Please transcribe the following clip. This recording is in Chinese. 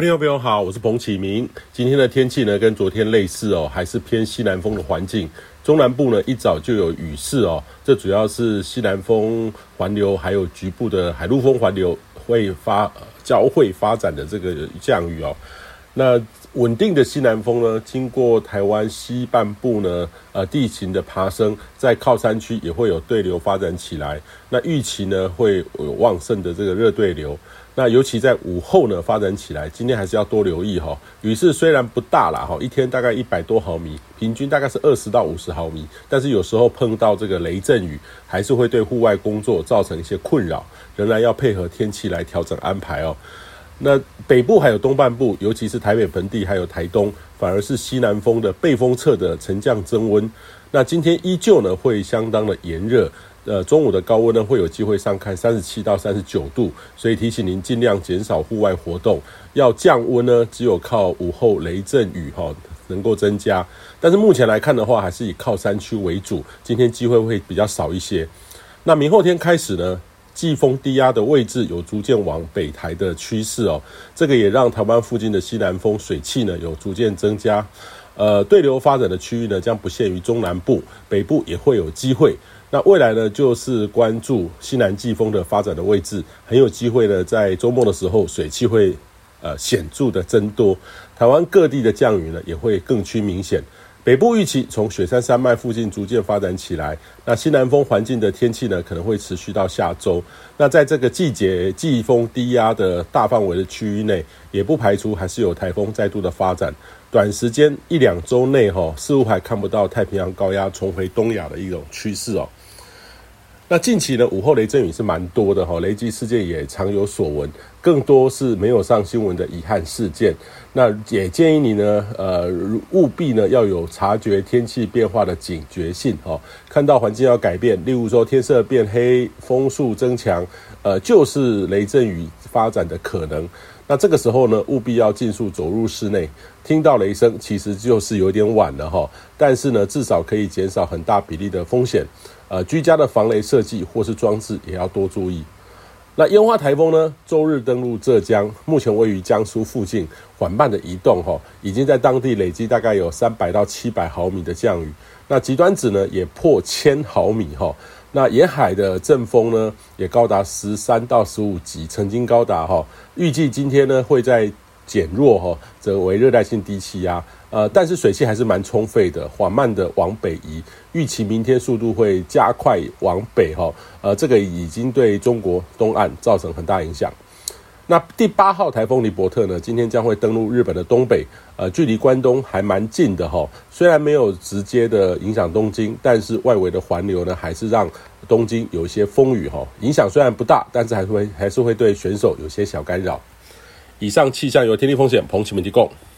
各位朋友好，我是彭启明。今天的天气呢，跟昨天类似哦，还是偏西南风的环境。中南部呢，一早就有雨势哦，这主要是西南风环流，还有局部的海陆风环流会发交汇发展的这个降雨哦。那稳定的西南风呢，经过台湾西半部呢，呃，地形的爬升，在靠山区也会有对流发展起来。那预期呢，会有旺盛的这个热对流。那尤其在午后呢，发展起来，今天还是要多留意哈。雨势虽然不大啦，哈，一天大概一百多毫米，平均大概是二十到五十毫米，但是有时候碰到这个雷阵雨，还是会对户外工作造成一些困扰，仍然要配合天气来调整安排哦。那北部还有东半部，尤其是台北盆地还有台东，反而是西南风的背风侧的沉降增温。那今天依旧呢，会相当的炎热。呃，中午的高温呢，会有机会上看三十七到三十九度，所以提醒您尽量减少户外活动。要降温呢，只有靠午后雷阵雨哈能够增加。但是目前来看的话，还是以靠山区为主，今天机会会比较少一些。那明后天开始呢，季风低压的位置有逐渐往北抬的趋势哦，这个也让台湾附近的西南风水气呢有逐渐增加。呃，对流发展的区域呢，将不限于中南部，北部也会有机会。那未来呢，就是关注西南季风的发展的位置，很有机会呢，在周末的时候，水汽会呃显著的增多，台湾各地的降雨呢也会更趋明显。北部预期从雪山山脉附近逐渐发展起来，那西南风环境的天气呢可能会持续到下周。那在这个季节季风低压的大范围的区域内，也不排除还是有台风再度的发展。短时间一两周内哈，似乎还看不到太平洋高压重回东亚的一种趋势哦。那近期呢，午后雷阵雨是蛮多的哈，雷击事件也常有所闻，更多是没有上新闻的遗憾事件。那也建议你呢，呃，务必呢要有察觉天气变化的警觉性哈，看到环境要改变，例如说天色变黑、风速增强，呃，就是雷阵雨发展的可能。那这个时候呢，务必要尽速走入室内。听到雷声，其实就是有点晚了哈，但是呢，至少可以减少很大比例的风险。呃，居家的防雷设计或是装置也要多注意。那烟花台风呢，周日登陆浙江，目前位于江苏附近，缓慢的移动哈，已经在当地累积大概有三百到七百毫米的降雨。那极端值呢，也破千毫米哈。那沿海的阵风呢，也高达十三到十五级，曾经高达哈。预计今天呢，会在减弱哈，则为热带性低气压。呃，但是水汽还是蛮充沛的，缓慢的往北移，预期明天速度会加快往北哈。呃，这个已经对中国东岸造成很大影响。那第八号台风尼伯特呢，今天将会登陆日本的东北，呃，距离关东还蛮近的哈。虽然没有直接的影响东京，但是外围的环流呢，还是让东京有一些风雨哈。影响虽然不大，但是还会还是会对选手有些小干扰。以上气象由天地风险彭启明提供。